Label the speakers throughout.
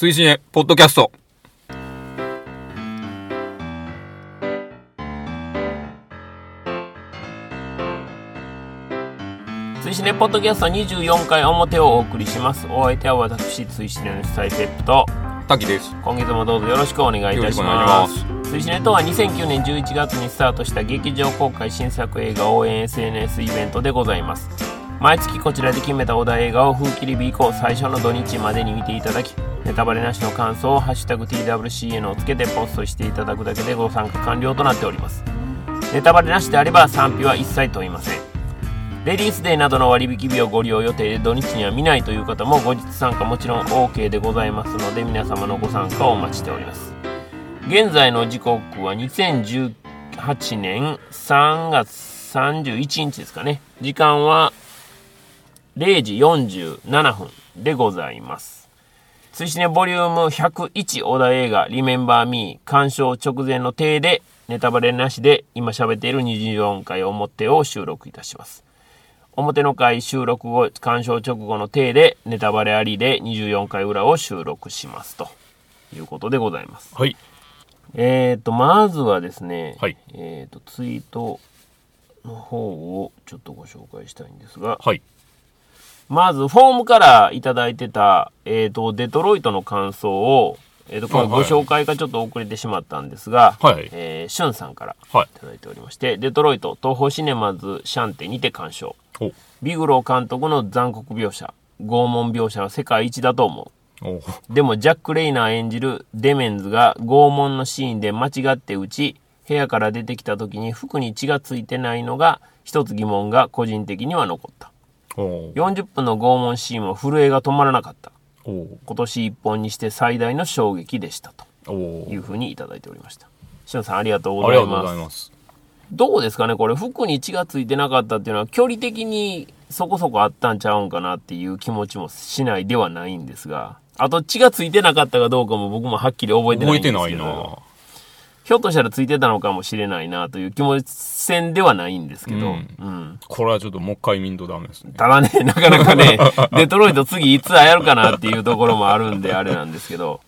Speaker 1: 推進へ、ポッドキャスト。
Speaker 2: 追試ねポッドキャスト24回表をお送りします。お相手は私追試ねの主催ペップと。
Speaker 1: 滝です。
Speaker 2: 今月もどうぞよろしくお願いいたします。追試ねとは2009年11月にスタートした劇場公開新作映画応援 SNS イベントでございます。毎月こちらで決めたお題映画を風切り日以降最初の土日までに見ていただきネタバレなしの感想を「ハッシュタグ #TWCN」をつけてポストしていただくだけでご参加完了となっております。ネタバレなしであれば賛否は一切問いません。レディースデーなどの割引日をご利用予定で土日には見ないという方も後日参加もちろん OK でございますので皆様のご参加をお待ちしております。現在の時刻は2018年3月31日ですかね。時間は0時47分でございます。追試ねボリューム101小田映画「リメンバー・ミー」鑑賞直前の体でネタバレなしで今喋っている24回表を収録いたします表の回収録後鑑賞直後の体でネタバレありで24回裏を収録しますということでございます
Speaker 1: はい。
Speaker 2: えーとまずはですね、
Speaker 1: はい
Speaker 2: えーとツイートの方をちょっとご紹介したいんですが
Speaker 1: はい。
Speaker 2: まず、フォームからいただいてた、えっ、と、デトロイトの感想を、えっ、と、これ
Speaker 1: はいはい
Speaker 2: ご紹介がちょっと遅れてしまったんですが、
Speaker 1: はい
Speaker 2: えー、シュンさんから
Speaker 1: はい
Speaker 2: いただいておりまして、デトロイト、東宝シネマズシャンテにて鑑賞。
Speaker 1: お
Speaker 2: ビグロー監督の残酷描写、拷問描写は世界一だと思
Speaker 1: お
Speaker 2: う。でも、ジャック・レイナー演じるデメンズが拷問のシーンで間違って撃ち、部屋から出てきた時に服に血がついてないのが、一つ疑問が個人的には残った。
Speaker 1: お
Speaker 2: 40分の拷問シーンは震えが止まらなかった。
Speaker 1: お
Speaker 2: 今年一本にして最大の衝撃でしたと
Speaker 1: お
Speaker 2: いうふうにいただいておりました。しのさんありがとう
Speaker 1: ありがとう
Speaker 2: ございます。
Speaker 1: ございます。
Speaker 2: どうですかねこれ？服に血がついてなかったっていうのは距離的にそこそこあったんちゃうんかなっていう気持ちもしないではないんですが、あと血がついてなかったかどうかも僕もはっきり覚えてな
Speaker 1: 覚え
Speaker 2: いんですけど、
Speaker 1: てないな
Speaker 2: ひょっとしたらついてたのかもしれないなという気持ち線ではないんですけど、
Speaker 1: うん。
Speaker 2: うん。
Speaker 1: これはちょっともう一回見んとダメですね。
Speaker 2: ただね、なかなかね、デトロイト次いつやるかなっていうところもあるんであれなんですけど、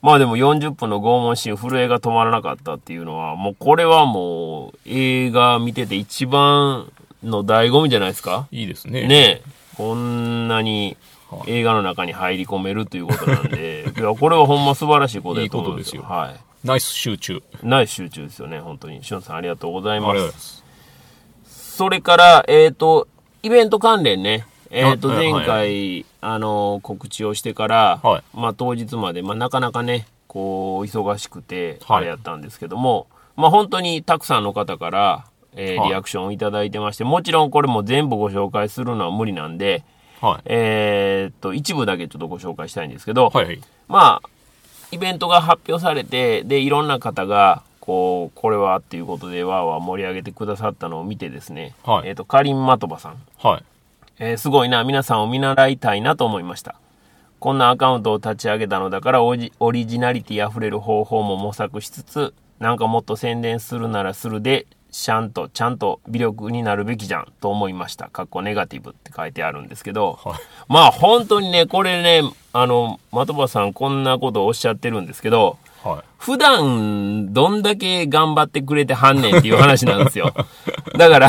Speaker 2: まあでも40分の拷問シーン、震えが止まらなかったっていうのは、もうこれはもう映画見てて一番の醍醐味じゃないですか？
Speaker 1: いいですね。
Speaker 2: ねえ、こんなに映画の中に入り込めるということなんで、いや、これはほんま素晴らしいことだと思うんですよ。
Speaker 1: いいこと
Speaker 2: はい。
Speaker 1: ナイス集中。
Speaker 2: ナイス集中ですよね、本当に。しのさんありがとうございます
Speaker 1: ありがとうござい。ます。
Speaker 2: それから、えっ、と、イベント関連ね、えっ、と、前
Speaker 1: はいはい
Speaker 2: 回、あの、告知をしてから、
Speaker 1: はい
Speaker 2: まあ、当日まで、まあ、なかなかね、こう、忙しくて、
Speaker 1: はい
Speaker 2: あれやったんですけども、まあ、本当にたくさんの方から、えー
Speaker 1: はい
Speaker 2: リアクションをいただいてまして、もちろんこれも全部ご紹介するのは無理なんで、
Speaker 1: はい。
Speaker 2: えっと、一部だけちょっとご紹介したいんですけど、
Speaker 1: はいはい。
Speaker 2: まあ、イベントが発表されて、で、いろんな方が、こう、これはっていうことで、わーわー盛り上げてくださったのを見てですね、
Speaker 1: はい
Speaker 2: えっ、と、カリン・マトバさん、
Speaker 1: はい。
Speaker 2: えーすごいな、皆さんを見習いたいなと思いました。こんなアカウントを立ち上げたのだからオリジ、オリジナリティ溢れる方法も模索しつつ、なんかもっと宣伝するならするで、ちゃんと、ちゃんと微力になるべきじゃんと思いました。かっこネガティブって書いてあるんですけど、
Speaker 1: はい。
Speaker 2: まあ本当にね、これね、あの、的場さんこんなことをおっしゃってるんですけど、
Speaker 1: はい。
Speaker 2: 普段どんだけ頑張ってくれてはんねんっていう話なんですよ。だから、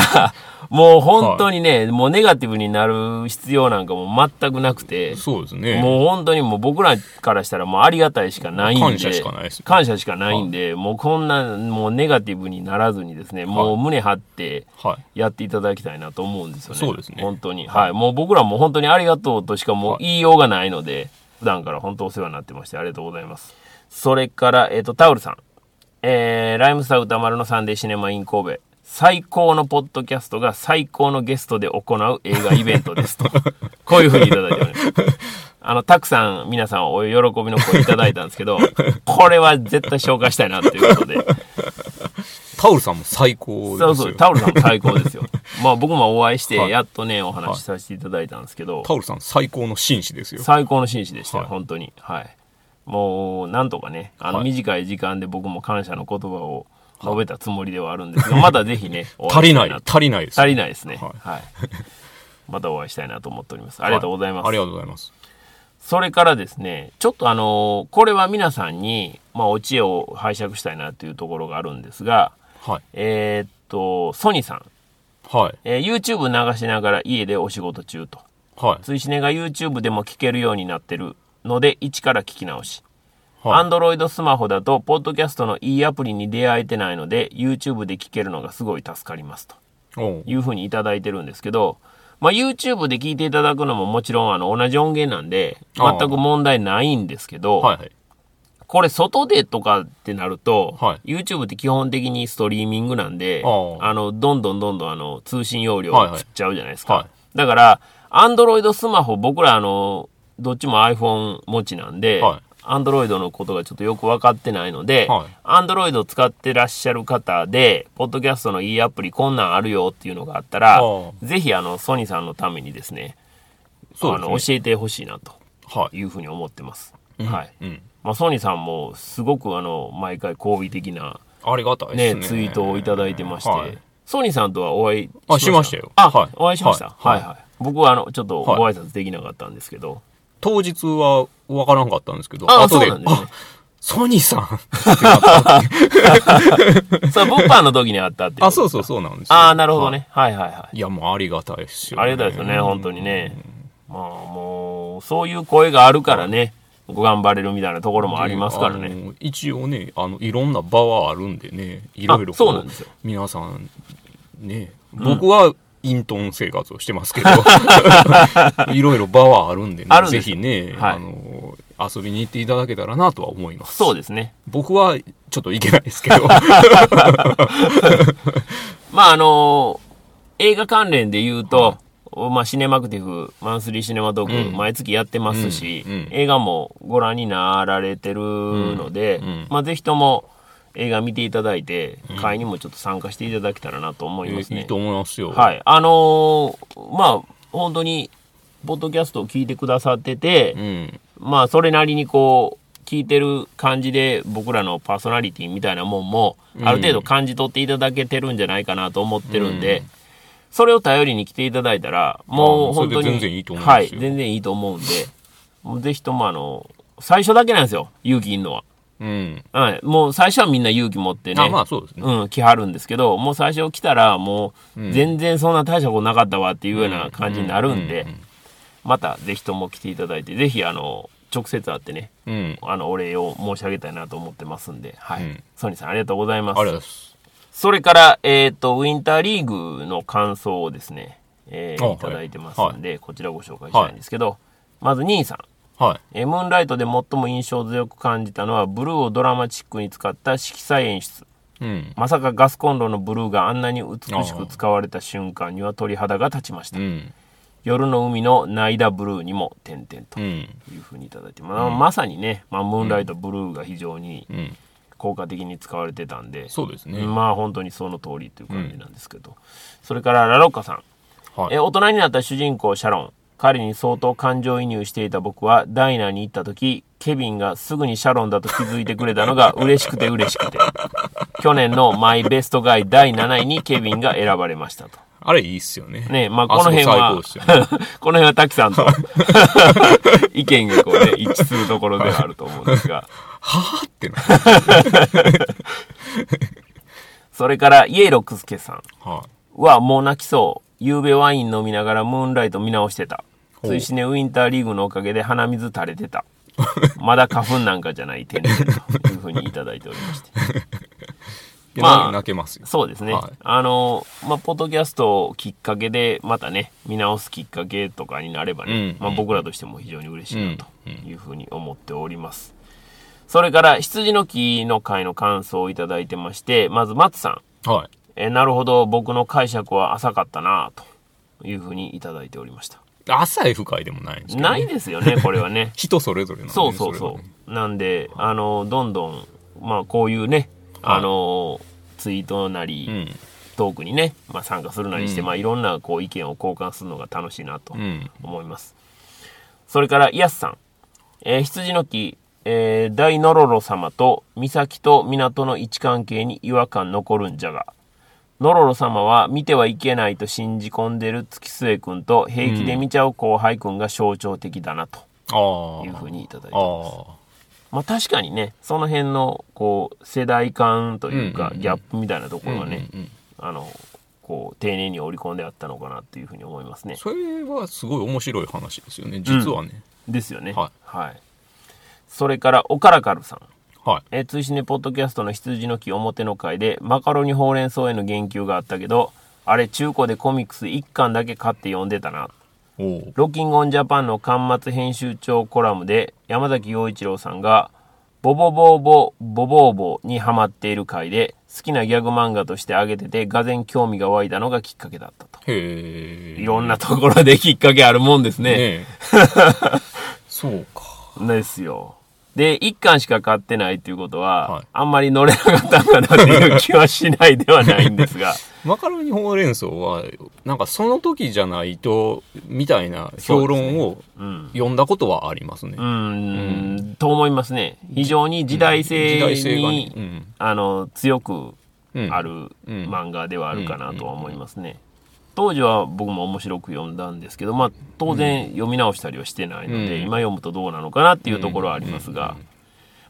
Speaker 2: もう本当にね、もうネガティブになる必要なんかも全くなくて、
Speaker 1: そうですね。
Speaker 2: もう本当にもう僕らからしたらもうありがたいしかないんで、
Speaker 1: 感謝しかないですね
Speaker 2: 感謝しかないんで、もうこんな、もうネガティブにならずにですね、もう胸張って、
Speaker 1: はい。
Speaker 2: やっていただきたいなと思うんですよね。
Speaker 1: そうですね
Speaker 2: 本当に。はい。もう僕らも本当にありがとうとしかもう言いようがないので、普段から本当お世話になってましてありがとうございます。それから、えっ、と、タオルさん。えー、ライムスター歌丸のサンデーシネマイン神戸。最高のポッドキャストが最高のゲストで行う映画イベントですと。こういうふうにいただいております。あの、たくさん皆さんお喜びの声いただいたんですけど、これは絶対紹介したいなということで。
Speaker 1: タオルさんも最高ですよ。
Speaker 2: そうそう、タオルさんも最高ですよ。まあ僕もお会いして、
Speaker 1: はい
Speaker 2: やっとね、お話しさせていただいたんですけど、
Speaker 1: タオルさん最高の紳士ですよ。
Speaker 2: 最高の紳士でしたよ、
Speaker 1: はい
Speaker 2: 本当に。はい。もう、なんとかね、あの、
Speaker 1: はい
Speaker 2: 短い時間で僕も感謝の言葉を述べたつもりではあるんですが、またぜひね、お
Speaker 1: 足りない。足りないです。
Speaker 2: 足りないですね。
Speaker 1: は
Speaker 2: はいい。またお会いしたいなと思っております。ありがとうございます。
Speaker 1: ありがとうございます。
Speaker 2: それからですね、ちょっとあの、これは皆さんに、まあ、お知恵を拝借したいなというところがあるんですが、
Speaker 1: はい。
Speaker 2: えーっと、ソニーさん、
Speaker 1: はい。
Speaker 2: えー YouTube 流しながら家でお仕事中と。
Speaker 1: はい。
Speaker 2: 追試ねが YouTube でも聞けるようになってるので、一から聞き直し。
Speaker 1: はい。
Speaker 2: Android スマホだと、ポッドキャストのいいアプリに出会えてないので、YouTube で聞けるのがすごい助かりますと。いうふうにいただいてるんですけど、まあ、YouTube で聞いていただくのももちろんあの同じ音源なんで、全く問題ないんですけど、
Speaker 1: はいはい。
Speaker 2: これ外でとかってなると、
Speaker 1: は
Speaker 2: YouTube って基本的にストリーミングなんで、
Speaker 1: あ
Speaker 2: の、どんどんどんどんあの、通信容量
Speaker 1: はいはい。
Speaker 2: 食っちゃうじゃないですか。
Speaker 1: はい。
Speaker 2: だから、Android スマホ、僕らあの、どっちも iPhone 持ちなんで、
Speaker 1: はい
Speaker 2: Android のことがちょっとよく分かってないので、
Speaker 1: はい
Speaker 2: Android を使ってらっしゃる方で、ポッドキャストのいいアプリこんなんあるよっていうのがあったらぜひあの、ソニーさんのためにですね、
Speaker 1: ね
Speaker 2: あの、教えてほしいなと
Speaker 1: はい。
Speaker 2: いうふうに思ってます。はい。
Speaker 1: うん。
Speaker 2: まあ、ソニーさんもすごくあの、毎回好意的な
Speaker 1: ありがたい
Speaker 2: ね、
Speaker 1: ですね。
Speaker 2: ツイートをいただいてまして、
Speaker 1: はい
Speaker 2: ソニーさんとはお会い
Speaker 1: あしましたよ
Speaker 2: あ、
Speaker 1: はい
Speaker 2: お会いしました。は、
Speaker 1: はいい
Speaker 2: はい、僕はあの、ちょっとご挨拶できなかったんですけど。
Speaker 1: 当日は分からんかったんですけど、
Speaker 2: あ
Speaker 1: 後で、
Speaker 2: そうなんですね
Speaker 1: あ、ソニーさん
Speaker 2: そう、物販の時に会ったって。
Speaker 1: あ、そうそうそうなんですよ。
Speaker 2: ああ、なるほどね。はい、はい、はい
Speaker 1: い。や、もうありがたいですよ、
Speaker 2: ありがたいですよね、本当にね。まあ、もう、そういう声があるからね、ご頑張れるみたいなところもありますからね。
Speaker 1: 一応ね、あの、いろんな場はあるんでね、いろいろ
Speaker 2: あそうなんですよ
Speaker 1: 皆さん、ね、僕は、隠遁生活をしてますけど、いろいろ場はあるんでね、ぜ
Speaker 2: あるんです。
Speaker 1: ひね、
Speaker 2: はい。
Speaker 1: あの、遊びに行っていただけたらなとは思います。
Speaker 2: そうですね。
Speaker 1: 僕はちょっと行けないですけど、
Speaker 2: まあ、あの映画関連で言うと、まあ、シネマクティブ、マンスリーシネマトーク、
Speaker 1: うん。
Speaker 2: 毎月やってますし、
Speaker 1: うん。うん。
Speaker 2: 映画もご覧になられてるので、
Speaker 1: うん。うん。
Speaker 2: まあ、ぜひとも映画見ていただいて、会にもちょっと参加していただけたらなと思いますね。
Speaker 1: いいと思いますよ。
Speaker 2: はい。あのーまあ、本当に、ポッドキャストを聞いてくださってて、
Speaker 1: うん。
Speaker 2: まあ、それなりにこう、聞いてる感じで、僕らのパーソナリティみたいなもんも、ある程度感じ取っていただけてるんじゃないかなと思ってるんで、それを頼りに来ていただいたら、もう
Speaker 1: あ
Speaker 2: 本当に、
Speaker 1: 全然いいと思いますよ
Speaker 2: はい、全然いいと思うんで、ぜひともあの、最初だけなんですよ、勇気いんのは。
Speaker 1: うん。
Speaker 2: はい。もう最初はみんな勇気持ってね。
Speaker 1: あ、まあそうですね。
Speaker 2: うん、来はるんですけど、もう最初来たら、もう、全然そんな大したことなかったわっていうような感じになるんで、またぜひとも来ていただいて、ぜひ、あの、直接会ってね、
Speaker 1: うん。
Speaker 2: あの、お礼を申し上げたいなと思ってますんで、はい。
Speaker 1: うん
Speaker 2: ソニーさん、ありがとうございます。
Speaker 1: ありがとうございます。
Speaker 2: それから、えっ、と、ウィンターリーグの感想をですね、えー
Speaker 1: い
Speaker 2: いただいてますんで、こちらご紹介したいんですけど、まず、兄さん。
Speaker 1: はい。
Speaker 2: えームーンライトで最も印象強く感じたのは、ブルーをドラマチックに使った色彩演出。
Speaker 1: うん。
Speaker 2: まさかガスコンロのブルーがあんなに美しく使われた瞬間には鳥肌が立ちました。
Speaker 1: うん。
Speaker 2: 夜の海のナイダブルーにも点々と
Speaker 1: うん。
Speaker 2: いうふうにいただいて、まあまさにね、まあ、ムーンライトブルーが非常に
Speaker 1: うん。
Speaker 2: 効果的に使われてたんで、
Speaker 1: そうですね。
Speaker 2: まあ本当にその通りという感じなんですけど、それからラロッカさん、
Speaker 1: はい。
Speaker 2: え大人になった主人公シャロン彼に相当感情移入していた僕はダイナーに行った時ケビンがすぐにシャロンだと気づいてくれたのが 嬉しくて嬉しくて去年のマイベストガイ第7位にケビンが選ばれましたと
Speaker 1: あれいいっすよね。
Speaker 2: ねまあこの辺は
Speaker 1: ね。
Speaker 2: この辺は滝さんと 意見がこうね一致するところではあると思うんですが
Speaker 1: はぁってな。
Speaker 2: それからイエロクスケさん
Speaker 1: は
Speaker 2: はもう泣きそう。夕べワイン飲みながらムーンライト見直してた。追試ねウィンターリーグのおかげで鼻水垂れてた。まだ花粉なんかじゃない点々というふうにいただいておりまして。
Speaker 1: い。
Speaker 2: まあ
Speaker 1: まあ、泣けますよ。
Speaker 2: そうですね。
Speaker 1: はい
Speaker 2: あの、まあ、ポッドキャストをきっかけで、またね、見直すきっかけとかになればね、
Speaker 1: うん
Speaker 2: まあ、僕らとしても非常に嬉しいなというふうに思っております。それから、羊の木の回の感想をいただいてまして、まず、松さん。
Speaker 1: はい。
Speaker 2: えーなるほど、僕の解釈は浅かったなというふうにいただいておりました。
Speaker 1: 浅い深いでもないんですけど、ね。
Speaker 2: ないですよね、これはね。
Speaker 1: 人それぞれなんで
Speaker 2: そうそうそ
Speaker 1: れはね
Speaker 2: う。なんで、あの、どんどん、まあ、こういうね、
Speaker 1: はい
Speaker 2: あの、ツイートなり、
Speaker 1: うん。
Speaker 2: トークにね、まあ、参加するなりして、
Speaker 1: うん
Speaker 2: まあ、いろんなこう意見を交換するのが楽しいなと
Speaker 1: うん。
Speaker 2: 思います。それから、イヤスさん。えー羊の木、えー大ノロロ様と岬と港の位置関係に違和感残るんじゃが、ノロロ様は見てはいけないと信じ込んでる月末くんと平気で見ちゃう後輩くんが象徴的だなと。いうふうにいただいて
Speaker 1: あ
Speaker 2: ます。
Speaker 1: あ。
Speaker 2: まあ確かにね、その辺の、こう、世代間というか、
Speaker 1: うんうんうん
Speaker 2: ギャップみたいなところはね、
Speaker 1: うんうんうん
Speaker 2: あの、こう、丁寧に織り込んであったのかなっていうふうに思いますね。
Speaker 1: それはすごい面白い話ですよね、実はね。
Speaker 2: ですよね。
Speaker 1: はい
Speaker 2: はい。それから、おからかるさん。
Speaker 1: はい。
Speaker 2: えー、通信ねポッドキャストの羊の木表の回でマカロニほうれん草への言及があったけどあれ中古でコミックス1巻だけ買って読んでたな。ロッキングオンジャパンの巻末編集長コラムで山崎陽一郎さんがボボボーボボボーボにハマっている回で好きなギャグ漫画として挙げててがぜ興味が湧いたのがきっかけだったと
Speaker 1: へえ。
Speaker 2: いろんなところできっかけあるもんですね
Speaker 1: ねえ。そうか。
Speaker 2: ですよで1巻しか買ってないっていうことは、
Speaker 1: はい。
Speaker 2: あんまり乗れなかったんかなっていう気はしないではないんですが。
Speaker 1: マカロニほうれん草は、なんかその時じゃないと、みたいな評論を
Speaker 2: うん。
Speaker 1: 読んだことはありますね。
Speaker 2: うーん。と思いますね。非常に時代性に、
Speaker 1: うん。
Speaker 2: あの強く
Speaker 1: うん。
Speaker 2: ある
Speaker 1: うん。
Speaker 2: 漫画ではあるかなとは思いますね。当時は僕も面白く読んだんですけど、まあ当然読み直したりはしてないので、
Speaker 1: うん。
Speaker 2: 今読むとどうなのかなっていうところはありますが、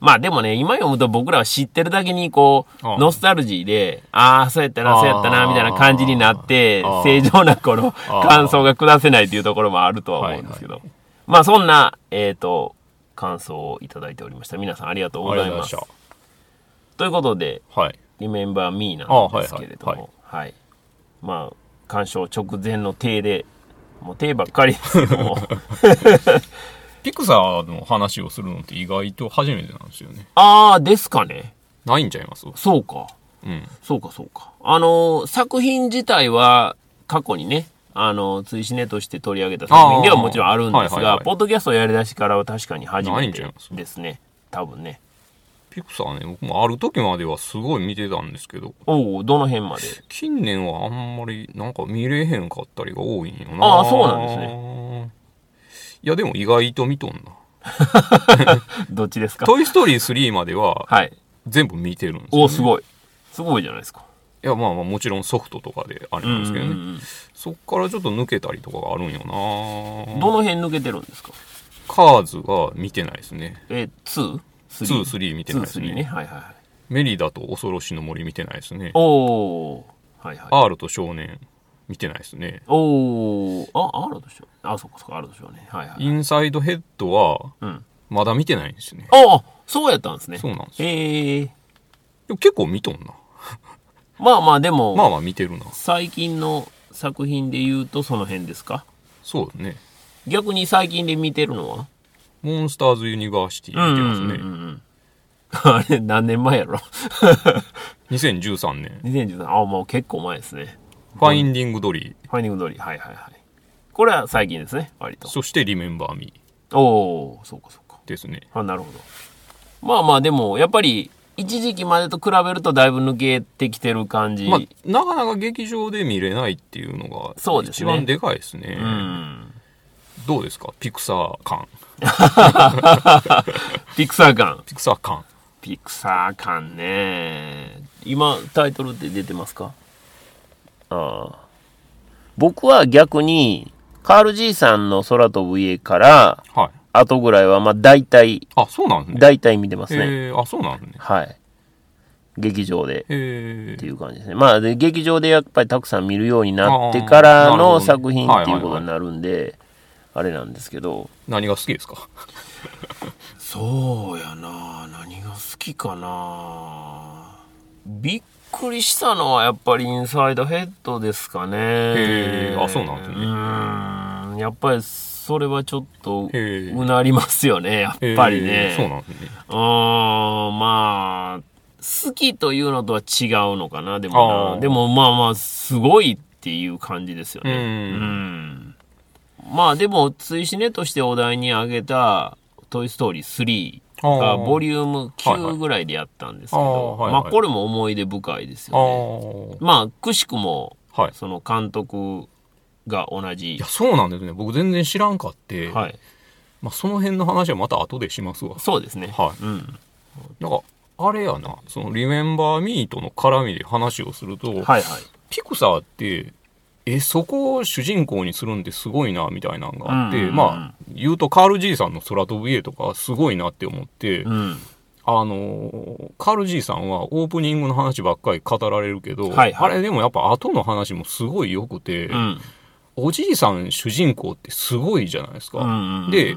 Speaker 2: まあでもね、今読むと僕らは知ってるだけにこう、ノスタルジーで、ああ、そうやったな、そうやったな、みたいな感じになって正常なこの
Speaker 1: ああ
Speaker 2: 感想が下せないっていうところもあるとは思うんですけど、まあそんな、えっ、と、感想をいただいておりました。皆さんありがとうございます。
Speaker 1: と
Speaker 2: ということで。
Speaker 1: はい。
Speaker 2: リメンバーミーなんですけれども、
Speaker 1: あ
Speaker 2: は
Speaker 1: はい。い。
Speaker 2: まあ、鑑賞直前の手で、もう手ばっかりですけども、
Speaker 1: ピクサーの話をするのって意外と初めてなんですよね。
Speaker 2: ああ、ですかね。
Speaker 1: ないんちゃいます？
Speaker 2: そうか。
Speaker 1: うん。
Speaker 2: そうか、そうか。あのー作品自体は過去にね、あのー、追試ねとして取り上げた作品ではもちろんあるんですが、ポッドキャストをやり出しからは確かに初
Speaker 1: な
Speaker 2: めてですね。多分ね。
Speaker 1: ピクサーね、僕もある時まではすごい見てたんですけど、
Speaker 2: おおどの辺まで？
Speaker 1: 近年はあんまりなんか見れへんかったりが多いんよな。
Speaker 2: ああそうなんですね。
Speaker 1: いやでも意外と見とんな。
Speaker 2: どっちですか？
Speaker 1: トイストーリー3までは
Speaker 2: はい。
Speaker 1: 全部見てるんですよ、
Speaker 2: おおすごい。すごいじゃないですか。
Speaker 1: いやまあまあもちろんソフトとかであれなんですけどね。
Speaker 2: うんうんうん
Speaker 1: そっからちょっと抜けたりとかがあるんよな。
Speaker 2: どの辺抜けてるんですか？
Speaker 1: カーズは見てないですね。
Speaker 2: え、2?
Speaker 1: 2、3見てないです
Speaker 2: 2、3ね。
Speaker 1: ね。
Speaker 2: はいはいはい。
Speaker 1: メリダと恐ろしの森見てないですね。
Speaker 2: おおはいはい。
Speaker 1: R と少年見てないですね。
Speaker 2: おおあ、あるでしょ。あ、そっかそっか、あるでしょうね。はいはい。
Speaker 1: インサイドヘッドは
Speaker 2: うん。
Speaker 1: まだ見てないんですよね。
Speaker 2: ああ、そうやったんですね。
Speaker 1: そうなんですよ。
Speaker 2: へえ。
Speaker 1: でも結構見とんな。
Speaker 2: まあまあ、でも、
Speaker 1: まあまあ見てるな。
Speaker 2: 最近の作品で言うとその辺ですか？
Speaker 1: そうね。
Speaker 2: 逆に最近で見てるのは？
Speaker 1: モンスターズユニバーシティ見てますね。
Speaker 2: うんうんうんうん あれ、何年前やろ？
Speaker 1: 2013年。
Speaker 2: ?2013、あ、もう結構前ですね。
Speaker 1: ファインディングドリ
Speaker 2: ファインディングドリー。はいはいはい。これは最近ですね、割
Speaker 1: ー。
Speaker 2: と。
Speaker 1: そしてリメンバーミ
Speaker 2: おおそうかそうか。
Speaker 1: ーですね。
Speaker 2: あ、なるほど。まあまあ、でも、やっぱり、一時期までと比べるとだいぶ抜けてきてる感じ。
Speaker 1: まあ、なかなか劇場で見れないっていうのが
Speaker 2: そうですね
Speaker 1: 一番でかいですね。
Speaker 2: うん。
Speaker 1: どうですか？ピクサー感。
Speaker 2: ピクサー感。
Speaker 1: ピクサー感。
Speaker 2: ピクサー感ね。今、タイトルって出てますか？ああ。僕は逆に、カール G さんの空飛ぶ家から、
Speaker 1: はい。
Speaker 2: 後ぐらいは、まあ大体、
Speaker 1: あ、そうなんね。
Speaker 2: 大体見てますね。
Speaker 1: へーあ、そうなんね。
Speaker 2: はい。劇場で。
Speaker 1: へ
Speaker 2: っていう感じですね。まあ、で、劇場でやっぱりたくさん見るようになってからの作品っていうことになるんで、あれなんですけど。
Speaker 1: 何が好きですか？
Speaker 2: そうやな何が好きかなびっくりしたのはやっぱりインサイドヘッドですかね。
Speaker 1: へーあそうなんですね
Speaker 2: うーん。やっぱりそれはちょっとうなりますよね、やっぱりね。
Speaker 1: そうなんですね。
Speaker 2: うーん、まあ、好きというのとは違うのかな、でもな。でもまあまあ、すごいっていう感じですよね。
Speaker 1: うん
Speaker 2: うんまあでも、追試ねとしてお題に挙げた、トイ・ストーリー3がボリューム
Speaker 1: はいはい
Speaker 2: 9ぐらいでやったんですけど、
Speaker 1: はいはい
Speaker 2: まあこれも思い出深いです
Speaker 1: あ
Speaker 2: よね。
Speaker 1: あ。
Speaker 2: まあ、くしくも、
Speaker 1: はい。
Speaker 2: その監督が同じ
Speaker 1: いや、。そうなんですね。僕全然知らんかって。
Speaker 2: はい。
Speaker 1: まあ、その辺の話はまた後でしますわ。
Speaker 2: そうですね。
Speaker 1: はい
Speaker 2: うん。
Speaker 1: なんか、あれやな、その、リメンバーミーとの絡みで話をすると、
Speaker 2: はいはい。
Speaker 1: ピクサーって、えそこを主人公にするんってすごいなみたいなのがあって、
Speaker 2: うんうんうん
Speaker 1: まあ言うとカール・ジーさんの空飛ぶ家とかすごいなって思って、
Speaker 2: うん。
Speaker 1: あのーカール・ジーさんはオープニングの話ばっかり語られるけど、
Speaker 2: はいはい
Speaker 1: あれでもやっぱ後の話もすごい良くて、
Speaker 2: うん。
Speaker 1: おじいさん主人公ってすごいじゃないですか。
Speaker 2: うんうん
Speaker 1: で、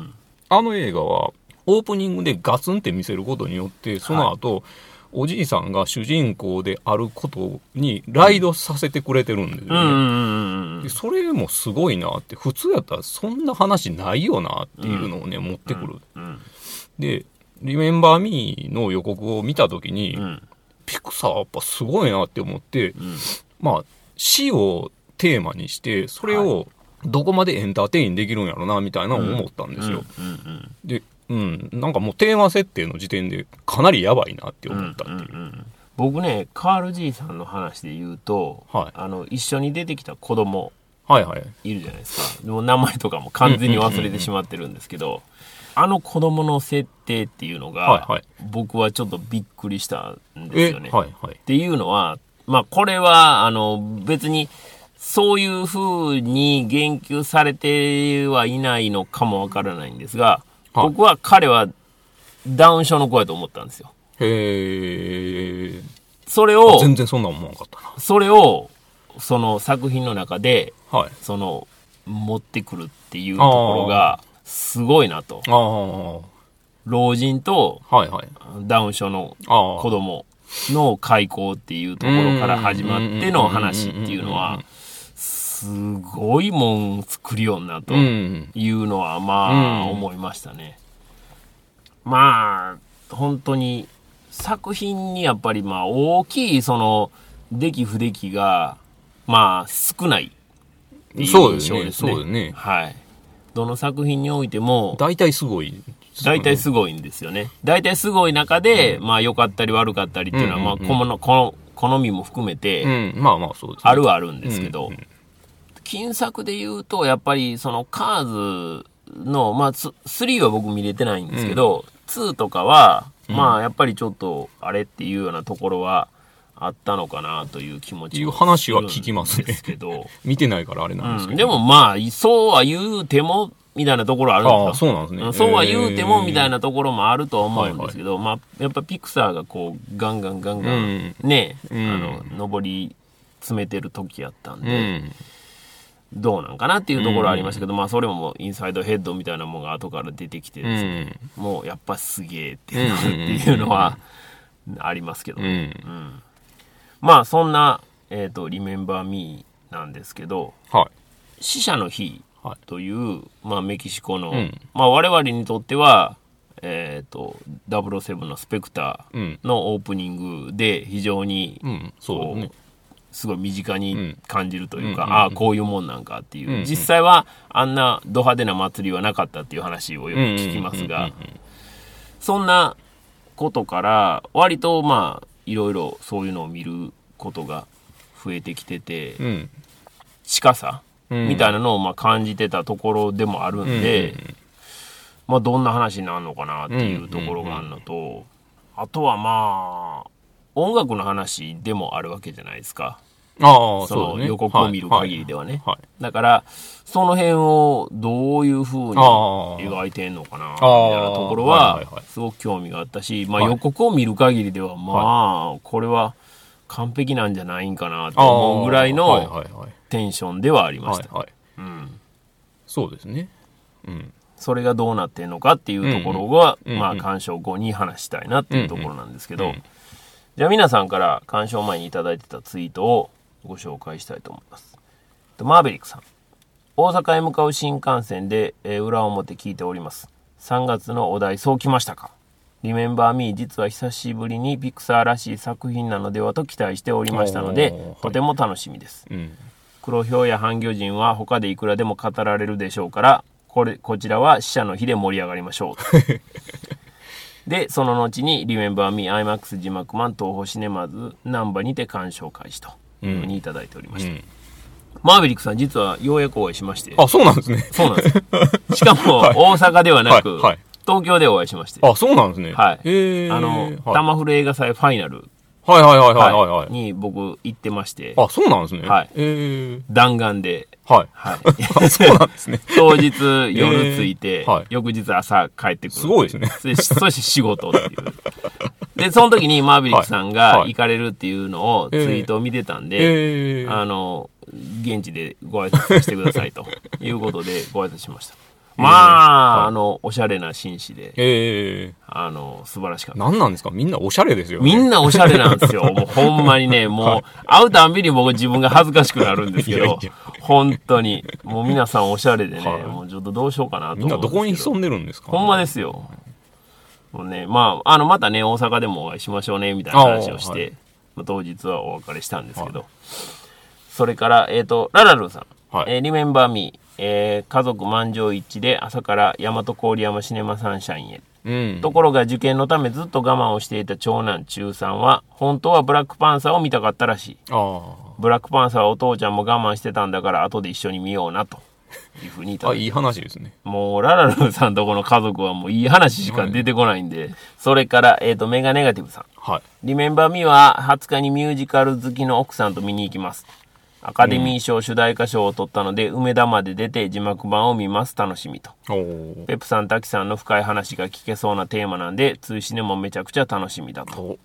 Speaker 1: あの映画はオープニングでガツンって見せることによって、その後、おじいさんが主人公であることにライドさせてくれてるんですよね。それもすごいなって、普通やったらそんな話ないよなっていうのをね、持ってくる。
Speaker 2: うん
Speaker 1: で、リメンバーミーの予告を見たときに、
Speaker 2: うん
Speaker 1: ピクサーやっぱすごいなって思って、
Speaker 2: うん
Speaker 1: まあ、死をテーマにして、それをどこまでエンターテインできるんやろな、みたいなのを思ったんですよ。で、うん、なんかもうテーマ設定の時点でかなりやばいなって
Speaker 2: うん
Speaker 1: 思ったっていう。
Speaker 2: うんうん僕ねカール・ジーさんの話で言うと、
Speaker 1: はい
Speaker 2: あの一緒に出てきた子供
Speaker 1: はいはい。
Speaker 2: いるじゃないですかでも名前とかも完全に忘れてしまってるんですけど、あの子供の設定っていうのが、
Speaker 1: はいはい
Speaker 2: 僕はちょっとびっくりしたんです
Speaker 1: え、
Speaker 2: よね。
Speaker 1: はいはい。
Speaker 2: っていうのは、まあこれは、あの、別に、そういう風に言及されてはいないのかもわからないんですが、
Speaker 1: はい
Speaker 2: 僕は彼はダウン症の子やと思ったんですよ。
Speaker 1: へえ。
Speaker 2: それを、
Speaker 1: 全然そんなん思わなかった
Speaker 2: それを、その作品の中で、
Speaker 1: な。はい。
Speaker 2: その、持ってくるっていうところが、すごいなと。
Speaker 1: ああ、
Speaker 2: 老人と
Speaker 1: はいはい。
Speaker 2: ダウン症の
Speaker 1: ああ。
Speaker 2: 子供の開口っていうところから始まっての話っていうのは、すごいもん作りよんなと
Speaker 1: うん。
Speaker 2: いうのは、まあ、
Speaker 1: うん
Speaker 2: 思いましたね。まあ、本当に、作品にやっぱり、まあ、大きい、その、出来不出来が、まあ、少ない
Speaker 1: そうですね。
Speaker 2: 印象ですね。
Speaker 1: そうですね。
Speaker 2: はい。どの作品においても、
Speaker 1: 大体すごい。
Speaker 2: 大体すごいんですよね。大体すごい中で、まあ良かったり悪かったりっていうのは、
Speaker 1: うんうんうん
Speaker 2: まあ好の好好みも含めて、
Speaker 1: うん。まあまあそうですね。
Speaker 2: あるはあるんですけど、
Speaker 1: うんうん
Speaker 2: 金作で言うと、やっぱりそのカーズの、まあス3は僕見れてないんですけど、2とかは、まあやっぱりちょっとあれっていうようなところはあったのかなという気持ち
Speaker 1: いう話は聞きますね
Speaker 2: けど、
Speaker 1: 見てないからあれなんです
Speaker 2: うん、
Speaker 1: けど。
Speaker 2: でもまあ、そうは言うても、みたいなところあるんですよ。
Speaker 1: ああ、そうなんですね。
Speaker 2: そうは言うてもみたい
Speaker 1: な。
Speaker 2: なところもあるとは思うんですけど、まあ、やっぱピクサーがこう、ガンガンガンガン、ね、
Speaker 1: うん
Speaker 2: あの、上り詰めてる時やったん
Speaker 1: う
Speaker 2: で、
Speaker 1: ん。
Speaker 2: どうなんかなっていうところはありましたけど、まあ、それももうインサイドヘッドみたいなものが後から出てきて
Speaker 1: う
Speaker 2: ですね、
Speaker 1: ん。
Speaker 2: もうやっぱすげえっていうのはありますけど、
Speaker 1: うん。
Speaker 2: まあ、そんな、えっ、と、リメンバーミーなんですけど、
Speaker 1: はい。
Speaker 2: 死者の日
Speaker 1: はい
Speaker 2: という、まあ、メキシコの、
Speaker 1: うん
Speaker 2: まあ、我々にとっては、えっ、と、007のスペクター
Speaker 1: うん。
Speaker 2: のオープニングで非常に、
Speaker 1: うん。そうね。
Speaker 2: すごい身近に感じるというか、
Speaker 1: うん
Speaker 2: ああ、こういうもんなんかっていう、
Speaker 1: うんうん。
Speaker 2: 実際はあんなド派手な祭りはなかったっていう話をよく聞きますがそんなことから、割とまあ、いろいろそういうのを見ることが増えてきてて、
Speaker 1: うん。
Speaker 2: 近さ
Speaker 1: うん。
Speaker 2: みたいなのをまあ感じてたところでもあるんで、まあどんな話になるのかなっていうところがあるのと、あとはまあ、音楽の話でもあるわけじゃないですか。
Speaker 1: ああ、
Speaker 2: そ
Speaker 1: そうね。
Speaker 2: の予告を見る限りではね。
Speaker 1: はい。はい
Speaker 2: だから、その辺をどういう風に
Speaker 1: ああ
Speaker 2: 描いてんのかな、み
Speaker 1: あ
Speaker 2: たいなところはすごく興味があったし、まあ
Speaker 1: はい
Speaker 2: 予告を見る限りでは、まあ、これは完璧なんじゃないんかなと思うぐらい
Speaker 1: はい
Speaker 2: の。テンションではありました。
Speaker 1: そうですね。うん。
Speaker 2: それがどうなってんのかっていうところが、
Speaker 1: うんうん
Speaker 2: まあ、
Speaker 1: うん
Speaker 2: 鑑賞後に話したいなっていうところなんですけど、
Speaker 1: うんうん
Speaker 2: じゃあ皆さんから鑑賞前にいただいてたツイートをご紹介したいと思います。とマーベリックさん。大阪へ向かう新幹線で、えー裏表聞いております。3月のお題、そうきましたかリメンバーミー実は久しぶりにピクサーらしい作品なのではと期待しておりましたのでとても楽しみです。
Speaker 1: うん。
Speaker 2: 黒ひょうや半魚人は他でいくらでも語られるでしょうから、これ、こちらは死者の日で盛り上がりましょう。で、その後に、リメンバーミー IMAX 字幕マン東宝シネマズナンバにて鑑賞開始というふうにいただいておりました。
Speaker 1: うん
Speaker 2: マーベリックさん実はようやくお会いしまして。
Speaker 1: あ、そうなんですね。
Speaker 2: そうなんです。しかも 大阪ではなく、
Speaker 1: はいはい
Speaker 2: 東京でお会いしまして。
Speaker 1: あ、そうなんですね。
Speaker 2: はい。あの、
Speaker 1: はい
Speaker 2: タマフル映画祭ファイナル
Speaker 1: はいはいはいはいはいはい。
Speaker 2: に僕行ってまして、
Speaker 1: あ、そうなんですね。
Speaker 2: はい
Speaker 1: え
Speaker 2: 弾丸で、
Speaker 1: ー、はい。
Speaker 2: はい。
Speaker 1: あ そうなんですね。
Speaker 2: 当日夜着いて、
Speaker 1: えーはい
Speaker 2: 翌日朝帰ってくる。
Speaker 1: すごいですね。
Speaker 2: でそして仕事っていう。で、その時にマーヴェリックさん
Speaker 1: はい
Speaker 2: が
Speaker 1: はい
Speaker 2: 行かれるっていうのをツイートを見てたんで、
Speaker 1: えー、
Speaker 2: あの、現地でご挨拶してくださいということでご挨拶しました。まあ、
Speaker 1: はい
Speaker 2: あの、おしゃれな紳士で、
Speaker 1: え
Speaker 2: あの、素晴らしかっ
Speaker 1: ー、
Speaker 2: た。
Speaker 1: なんなんですか？みんなおしゃれですよ、ね。
Speaker 2: みんなおしゃれなんですよ。もうほんまにね、もう、会うたんびに僕自分が恥ずかしくなるんですけど
Speaker 1: いやいや、
Speaker 2: 本当に。もう皆さんおしゃれでね、
Speaker 1: はい。
Speaker 2: もうちょっとどうしようかなと思うん
Speaker 1: みんなどこに潜んでるんですか？
Speaker 2: ほんまですよ。もうね、まあ、あの、またね、大阪でもお会いしましょうね、みたいな話をして、
Speaker 1: あーはい。
Speaker 2: まあ当日はお別れしたんですけど、それから、えっ、と、ララルーさん、
Speaker 1: はい。
Speaker 2: えーリメンバーミー、えー家族満場一致で朝から大和郡山シネマサンシャインへ。
Speaker 1: うん。
Speaker 2: ところが受験のためずっと我慢をしていた長男中3は、本当はブラックパンサーを見たかったらしい。
Speaker 1: あ
Speaker 2: ブラックパンサーはお父ちゃんも我慢してたんだから、後で一緒に見ような、と いうふうに
Speaker 1: あ。あ、いい話ですね。
Speaker 2: もう、ララルーさんとこの家族はもういい話しか出てこないんで、それから、えっ、と、メガネガティブさん。
Speaker 1: はい。
Speaker 2: リメンバーミは20日にミュージカル好きの奥さんと見に行きます。アカデミー賞主題歌賞を取ったので、梅田まで出て字幕版を見ます。楽しみと。ペップさん、タキさんの深い話が聞けそうなテーマなんで、通信でもめちゃくちゃ楽しみだと。
Speaker 1: お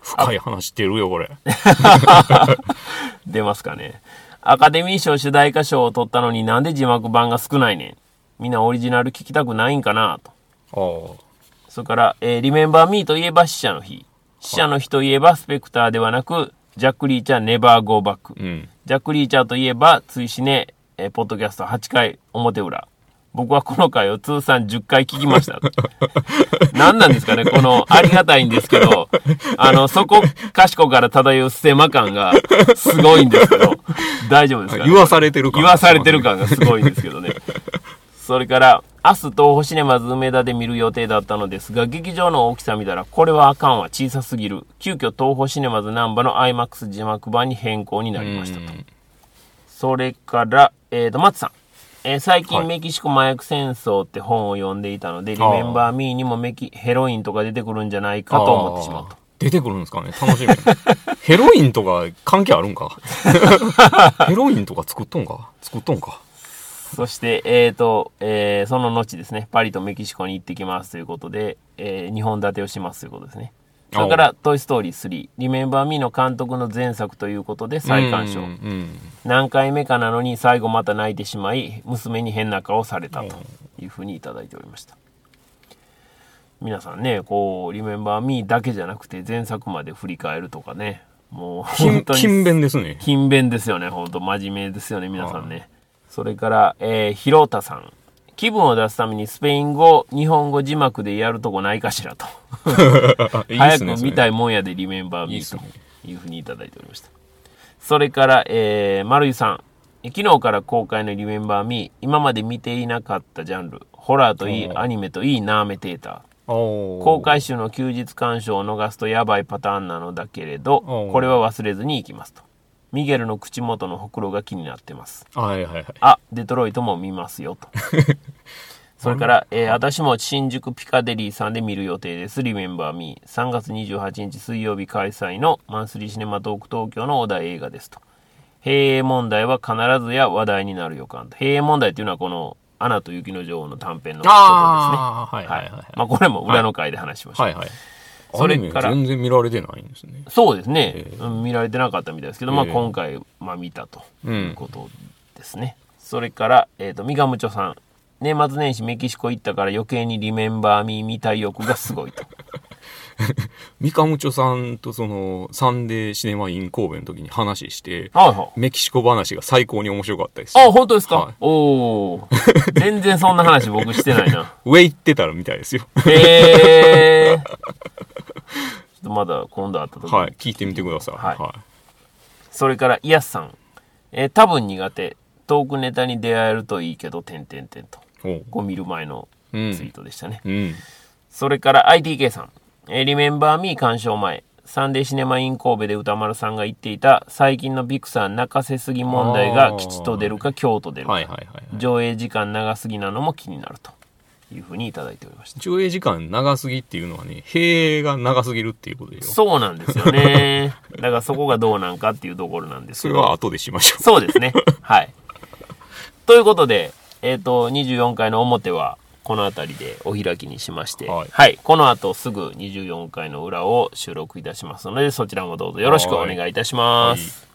Speaker 1: 深い話してるよ、これ。
Speaker 2: 出ますかね。アカデミー賞主題歌賞を取ったのになんで字幕版が少ないねん。みんなオリジナル聞きたくないんかなと。それから、えーリメンバーミーといえば死者の日。死者の日といえばスペクターではなく、ジャック・リーチャーネバー・ゴー・バック。
Speaker 1: うん。
Speaker 2: ジャック・リーチャーといえば、追試ね、えーポッドキャスト8回表裏。僕はこの回を通算10回聞きました。何なんですかねこの、ありがたいんですけど、あの、そこ、かしこから漂うスマ感がすごいんですけど、大丈夫ですかね？
Speaker 1: 言わされてる感
Speaker 2: 言わされてる感がすごいんですけどね。それから、明日東宝シネマズ梅田で見る予定だったのですが、劇場の大きさ見たら、これはあかんわ、小さすぎる。急遽東宝シネマズ難波の IMAX 字幕版に変更になりましたと。
Speaker 1: うん。
Speaker 2: それから、えーと、松さん。えー最近、
Speaker 1: はい。
Speaker 2: メキシコ麻薬戦争って本を読んでいたので、リメンバーミーにもメキ、ヘロインとか出てくるんじゃないかと思ってしまうと
Speaker 1: 出てくるんですかね。楽しみ。ヘロインとか関係あるんか？ヘロインとか作っとんか？作っとんか？
Speaker 2: そして、えーと、えーその後ですね、パリとメキシコに行ってきますということで、え2本立てをしますということですね。それから、トイ・ストーリー3、リメンバー・ミーの監督の前作ということで再鑑賞
Speaker 1: うん。うん
Speaker 2: 何回目かなのに最後また泣いてしまい、娘に変な顔されたというふうにいただいておりました。皆さんね、こう、リメンバー・ミーだけじゃなくて前作まで振り返るとかね、もう本
Speaker 1: 勤
Speaker 2: 当に
Speaker 1: 勤勉ですね。
Speaker 2: 勤勉ですよね、本当真面目ですよね、皆さんね。それから、えー、ひろたさん。気分を出すためにスペイン語、日本語字幕でやるとこないかしらと。
Speaker 1: いいっ
Speaker 2: 早く見たいもんやでリメンバーミー
Speaker 1: いいっすね
Speaker 2: というふうにいただいておりました。それから、えー、丸井さん。え昨日から公開のリメンバーミー、今まで見ていなかったジャンル、ホラーといい、アニメといい、ナーメテーター。公開週の休日鑑賞を逃すとやばいパターンなのだけれどこれは忘れずに行きますと。ミゲルの口元のほくろが気になってます。
Speaker 1: はいはいはい。
Speaker 2: あ、デトロイトも見ますよと。それから、えー私も新宿ピカデリーさんで見る予定です。リメンバーミー。3月28日水曜日開催のマンスリーシネマトーク東京のお題映画ですと。平営問題は必ずや話題になる予感と。平営問題っていうのはこの、アナと雪の女王の短編のことですね。
Speaker 1: はいはいはいはい。
Speaker 2: まあこれも裏の回で話しました。
Speaker 1: はいはい。
Speaker 2: それから
Speaker 1: 全然見られてないんですね。
Speaker 2: そうですね、
Speaker 1: え
Speaker 2: うん見られてなかったみたいですけど、まあ
Speaker 1: ええ
Speaker 2: 今回、まあ見たと
Speaker 1: う
Speaker 2: いうんことですね。それから、えっ、と、ミガムチョさん。年末年始メキシコ行ったから余計にリメンバーミー見たい欲がすごいと。
Speaker 1: ミカムチョさんとその、サンデーシネマイン神戸の時に話して、
Speaker 2: はいはい。
Speaker 1: メキシコ話が最高に面白かったです。
Speaker 2: あ、本当ですか、
Speaker 1: はい
Speaker 2: おお。全然そんな話僕してないな。
Speaker 1: 上行ってたらみたいですよ。
Speaker 2: へえ。ちょっとまだ今度会った時に
Speaker 1: はい。聞いてみてください。
Speaker 2: はい
Speaker 1: は
Speaker 2: それから、イヤスさん。えー多分苦手。トークネタに出会えるといいけど、てんてんてんと。こう見る前のツ
Speaker 1: うん
Speaker 2: イートでしたね。
Speaker 1: うん。
Speaker 2: それから ITK さん。えーリメンバーミー鑑賞前。サンデーシネマイン神戸で歌丸さんが言っていた最近のピクサー泣かせすぎ問題が吉と出るか京と出るか、
Speaker 1: はいはいはいはい。
Speaker 2: 上映時間長すぎなのも気になると。いうふうにいただいておりました。
Speaker 1: 上映時間長すぎっていうのはね、塀が長すぎるっていうことでよ。
Speaker 2: そうなんですよね。だからそこがどうなんかっていうところなんですけど。
Speaker 1: それは後でしましょう。
Speaker 2: そうですね。はい。ということで、えっ、と、24回の表は、この辺りでお開きにしまして、は
Speaker 1: はい。い、
Speaker 2: この後すぐ24回の裏を収録いたしますので、そちらもどうぞよろしくお願いいたします。
Speaker 1: はい